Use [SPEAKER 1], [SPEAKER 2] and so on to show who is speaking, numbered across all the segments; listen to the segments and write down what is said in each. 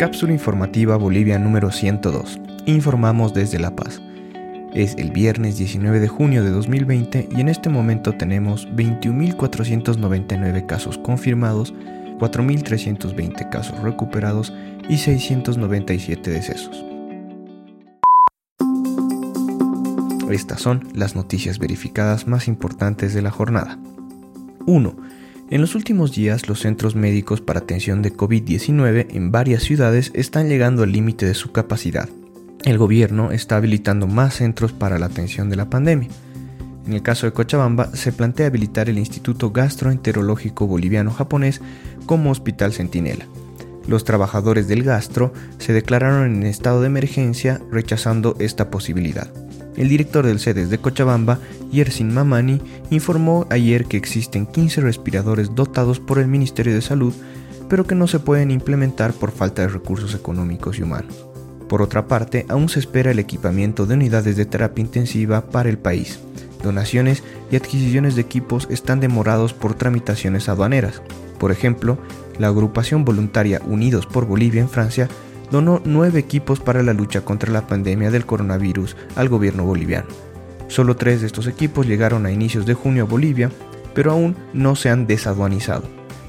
[SPEAKER 1] Cápsula informativa Bolivia número 102. Informamos desde La Paz. Es el viernes 19 de junio de 2020 y en este momento tenemos 21.499 casos confirmados, 4.320 casos recuperados y 697 decesos. Estas son las noticias verificadas más importantes de la jornada. 1. En los últimos días, los centros médicos para atención de COVID-19 en varias ciudades están llegando al límite de su capacidad. El gobierno está habilitando más centros para la atención de la pandemia. En el caso de Cochabamba, se plantea habilitar el Instituto Gastroenterológico Boliviano-Japonés como hospital centinela. Los trabajadores del gastro se declararon en estado de emergencia rechazando esta posibilidad. El director del CEDES de Cochabamba, Yersin Mamani, informó ayer que existen 15 respiradores dotados por el Ministerio de Salud, pero que no se pueden implementar por falta de recursos económicos y humanos. Por otra parte, aún se espera el equipamiento de unidades de terapia intensiva para el país. Donaciones y adquisiciones de equipos están demorados por tramitaciones aduaneras. Por ejemplo, la agrupación voluntaria Unidos por Bolivia en Francia donó nueve equipos para la lucha contra la pandemia del coronavirus al gobierno boliviano. Solo tres de estos equipos llegaron a inicios de junio a Bolivia, pero aún no se han desaduanizado.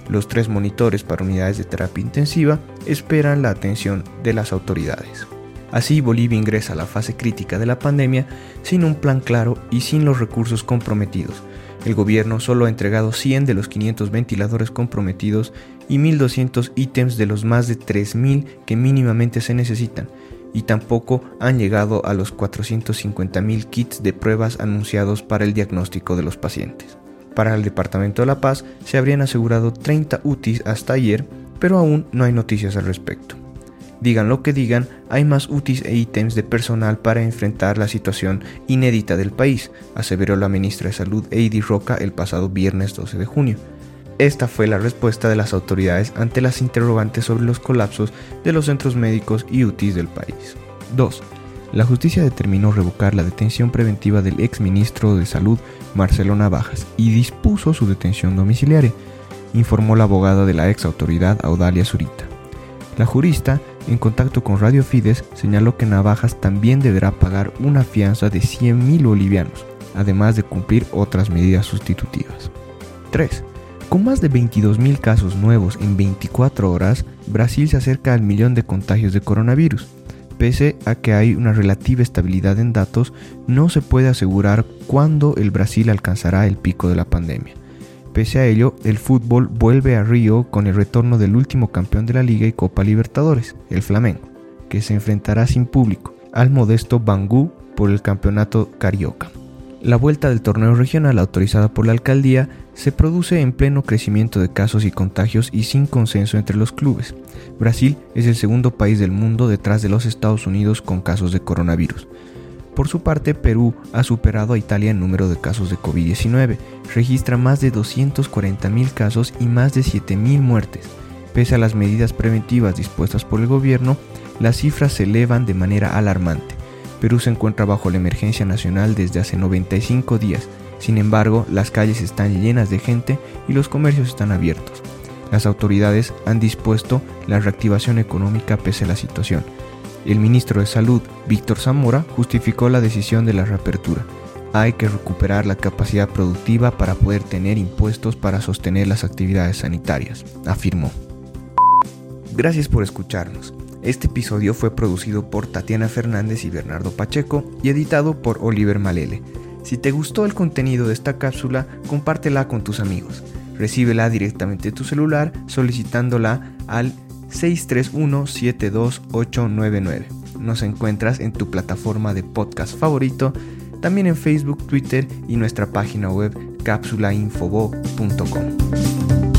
[SPEAKER 1] Los tres monitores para unidades de terapia intensiva esperan la atención de las autoridades. Así Bolivia ingresa a la fase crítica de la pandemia sin un plan claro y sin los recursos comprometidos, el gobierno solo ha entregado 100 de los 500 ventiladores comprometidos y 1.200 ítems de los más de 3.000 que mínimamente se necesitan, y tampoco han llegado a los 450.000 kits de pruebas anunciados para el diagnóstico de los pacientes. Para el Departamento de La Paz se habrían asegurado 30 UTIs hasta ayer, pero aún no hay noticias al respecto. Digan lo que digan, hay más UTIs e ítems de personal para enfrentar la situación inédita del país, aseveró la ministra de Salud Heidi Roca el pasado viernes 12 de junio. Esta fue la respuesta de las autoridades ante las interrogantes sobre los colapsos de los centros médicos y UTIs del país. 2. La justicia determinó revocar la detención preventiva del ex ministro de Salud, Marcelo Navajas, y dispuso su detención domiciliaria, informó la abogada de la ex autoridad Audalia Zurita. La jurista en contacto con Radio Fides, señaló que Navajas también deberá pagar una fianza de 100.000 bolivianos, además de cumplir otras medidas sustitutivas. 3. Con más de 22.000 casos nuevos en 24 horas, Brasil se acerca al millón de contagios de coronavirus. Pese a que hay una relativa estabilidad en datos, no se puede asegurar cuándo el Brasil alcanzará el pico de la pandemia. Pese a ello, el fútbol vuelve a Río con el retorno del último campeón de la Liga y Copa Libertadores, el Flamengo, que se enfrentará sin público al modesto Bangú por el campeonato carioca. La vuelta del torneo regional autorizada por la alcaldía se produce en pleno crecimiento de casos y contagios y sin consenso entre los clubes. Brasil es el segundo país del mundo detrás de los Estados Unidos con casos de coronavirus. Por su parte, Perú ha superado a Italia en número de casos de COVID-19, registra más de 240.000 casos y más de 7.000 muertes. Pese a las medidas preventivas dispuestas por el gobierno, las cifras se elevan de manera alarmante. Perú se encuentra bajo la emergencia nacional desde hace 95 días, sin embargo, las calles están llenas de gente y los comercios están abiertos. Las autoridades han dispuesto la reactivación económica pese a la situación, el ministro de Salud, Víctor Zamora, justificó la decisión de la reapertura. Hay que recuperar la capacidad productiva para poder tener impuestos para sostener las actividades sanitarias, afirmó. Gracias por escucharnos. Este episodio fue producido por Tatiana Fernández y Bernardo Pacheco y editado por Oliver Malele. Si te gustó el contenido de esta cápsula, compártela con tus amigos. Recíbela directamente tu celular solicitándola al 631-72899. Nos encuentras en tu plataforma de podcast favorito, también en Facebook, Twitter y nuestra página web cápsulainfobo.com.